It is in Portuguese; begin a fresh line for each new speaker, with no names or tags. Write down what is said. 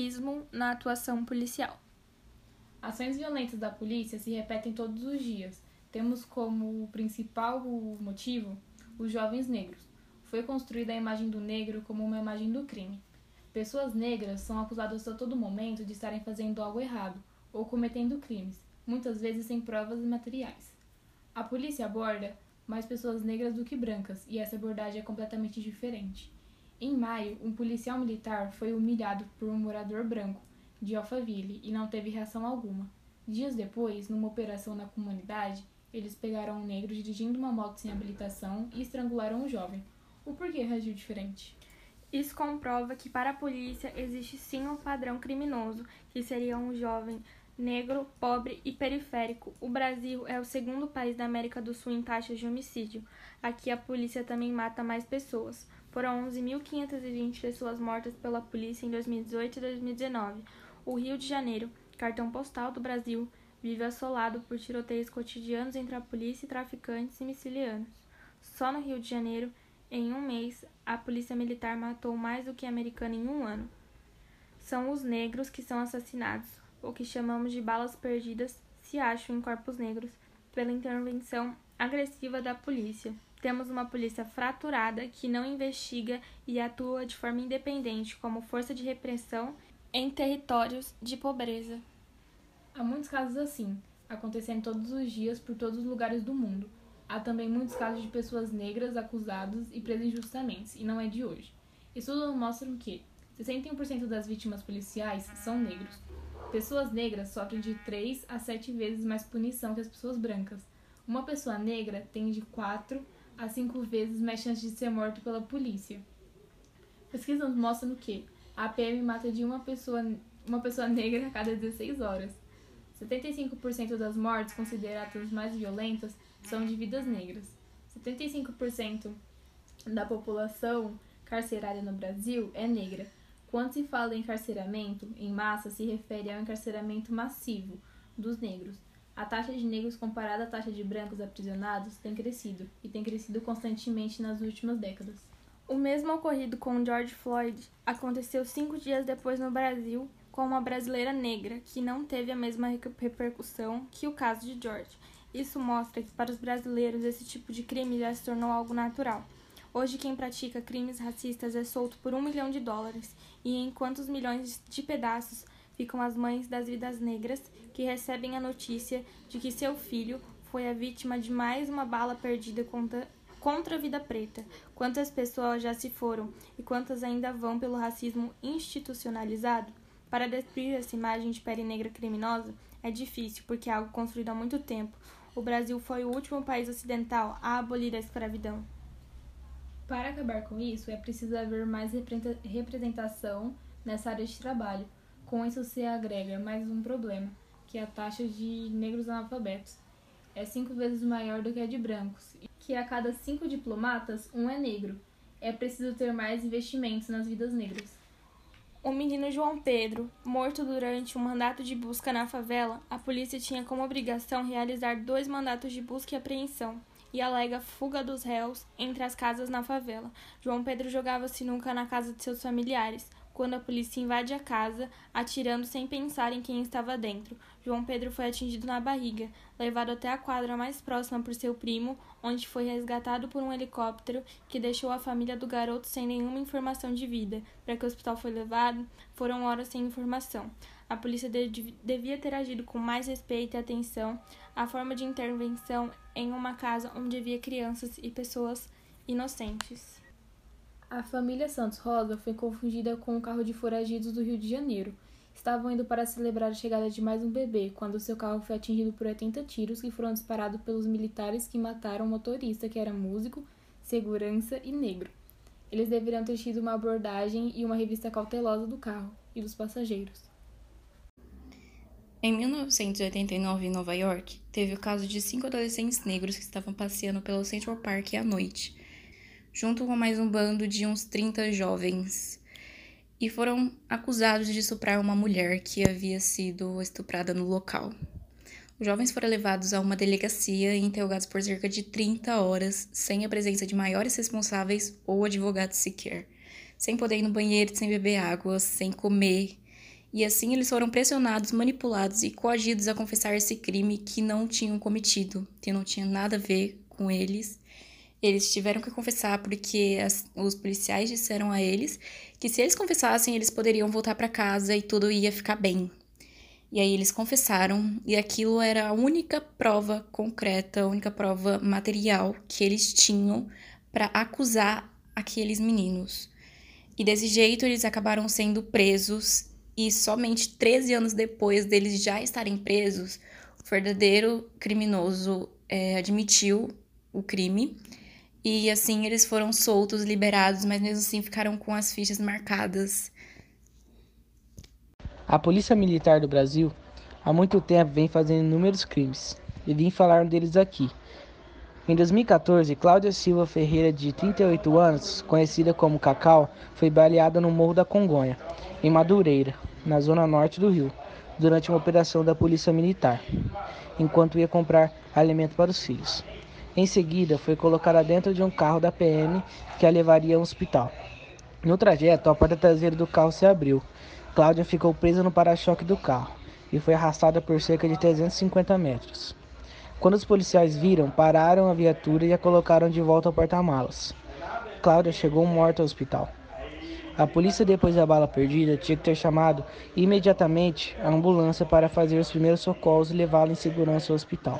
racismo na atuação policial.
Ações violentas da polícia se repetem todos os dias. Temos como principal motivo os jovens negros. Foi construída a imagem do negro como uma imagem do crime. Pessoas negras são acusadas a todo momento de estarem fazendo algo errado ou cometendo crimes, muitas vezes sem provas materiais. A polícia aborda mais pessoas negras do que brancas, e essa abordagem é completamente diferente. Em maio, um policial militar foi humilhado por um morador branco de Alphaville e não teve reação alguma. Dias depois, numa operação na comunidade, eles pegaram um negro dirigindo uma moto sem habilitação e estrangularam um jovem. O porquê reagiu diferente?
Isso comprova que para a polícia existe sim um padrão criminoso, que seria um jovem negro, pobre e periférico. O Brasil é o segundo país da América do Sul em taxas de homicídio. Aqui a polícia também mata mais pessoas. Foram 11.520 pessoas mortas pela polícia em 2018 e 2019. O Rio de Janeiro, cartão postal do Brasil, vive assolado por tiroteios cotidianos entre a polícia e traficantes sicilianos. Só no Rio de Janeiro, em um mês, a polícia militar matou mais do que a americana em um ano. São os negros que são assassinados, o que chamamos de balas perdidas, se acham em corpos negros, pela intervenção agressiva da polícia. Temos uma polícia fraturada que não investiga e atua de forma independente como força de repressão em territórios de pobreza.
Há muitos casos assim, acontecendo todos os dias por todos os lugares do mundo. Há também muitos casos de pessoas negras acusadas e presas injustamente, e não é de hoje. Estudos mostram que 61% das vítimas policiais são negros. Pessoas negras sofrem de 3 a 7 vezes mais punição que as pessoas brancas. Uma pessoa negra tem de 4 a cinco vezes mais chance de ser morto pela polícia. Pesquisas mostram que a PM mata de uma pessoa, uma pessoa negra a cada 16 horas. 75% das mortes consideradas mais violentas são de vidas negras. 75% da população carcerária no Brasil é negra. Quando se fala em encarceramento em massa, se refere ao encarceramento massivo dos negros. A taxa de negros comparada à taxa de brancos aprisionados tem crescido, e tem crescido constantemente nas últimas décadas.
O mesmo ocorrido com George Floyd aconteceu cinco dias depois no Brasil com uma brasileira negra, que não teve a mesma repercussão que o caso de George. Isso mostra que para os brasileiros esse tipo de crime já se tornou algo natural. Hoje quem pratica crimes racistas é solto por um milhão de dólares, e enquanto os milhões de pedaços ficam as mães das vidas negras que recebem a notícia de que seu filho foi a vítima de mais uma bala perdida contra, contra a vida preta. Quantas pessoas já se foram e quantas ainda vão pelo racismo institucionalizado? Para destruir essa imagem de pele negra criminosa é difícil, porque é algo construído há muito tempo. O Brasil foi o último país ocidental a abolir a escravidão.
Para acabar com isso, é preciso haver mais representação nessa área de trabalho com isso se agrega mais um problema, que é a taxa de negros analfabetos. É cinco vezes maior do que a de brancos, que a cada cinco diplomatas, um é negro. É preciso ter mais investimentos nas vidas negras.
O menino João Pedro, morto durante um mandato de busca na favela, a polícia tinha como obrigação realizar dois mandatos de busca e apreensão e alega fuga dos réus entre as casas na favela. João Pedro jogava sinuca na casa de seus familiares quando a polícia invade a casa, atirando sem pensar em quem estava dentro. João Pedro foi atingido na barriga, levado até a quadra mais próxima por seu primo, onde foi resgatado por um helicóptero que deixou a família do garoto sem nenhuma informação de vida. Para que o hospital foi levado, foram horas sem informação. A polícia devia ter agido com mais respeito e atenção à forma de intervenção em uma casa onde havia crianças e pessoas inocentes.
A família Santos Rosa foi confundida com um carro de foragidos do Rio de Janeiro. Estavam indo para celebrar a chegada de mais um bebê, quando seu carro foi atingido por 80 tiros que foram disparados pelos militares que mataram o motorista, que era músico, segurança e negro. Eles deveriam ter tido uma abordagem e uma revista cautelosa do carro e dos passageiros.
Em 1989, em Nova York, teve o caso de cinco adolescentes negros que estavam passeando pelo Central Park à noite junto com mais um bando de uns 30 jovens, e foram acusados de estuprar uma mulher que havia sido estuprada no local. Os jovens foram levados a uma delegacia e interrogados por cerca de 30 horas, sem a presença de maiores responsáveis ou advogados sequer, sem poder ir no banheiro, sem beber água, sem comer E assim eles foram pressionados, manipulados e coagidos a confessar esse crime que não tinham cometido, que não tinha nada a ver com eles. Eles tiveram que confessar porque as, os policiais disseram a eles que se eles confessassem, eles poderiam voltar para casa e tudo ia ficar bem. E aí eles confessaram, e aquilo era a única prova concreta, a única prova material que eles tinham para acusar aqueles meninos. E desse jeito eles acabaram sendo presos, e somente 13 anos depois deles já estarem presos, o verdadeiro criminoso é, admitiu o crime. E assim eles foram soltos, liberados, mas mesmo assim ficaram com as fichas marcadas
a Polícia Militar do Brasil há muito tempo vem fazendo inúmeros crimes e vim falar deles aqui. Em 2014, Cláudia Silva Ferreira, de 38 anos, conhecida como Cacau, foi baleada no Morro da Congonha, em Madureira, na zona norte do Rio, durante uma operação da Polícia Militar, enquanto ia comprar alimento para os filhos. Em seguida, foi colocada dentro de um carro da PM que a levaria ao hospital. No trajeto, a porta traseira do carro se abriu Cláudia ficou presa no para-choque do carro e foi arrastada por cerca de 350 metros. Quando os policiais viram, pararam a viatura e a colocaram de volta ao porta-malas. Cláudia chegou morta ao hospital. A polícia, depois da bala perdida, tinha que ter chamado imediatamente a ambulância para fazer os primeiros socorros e levá-la em segurança ao hospital.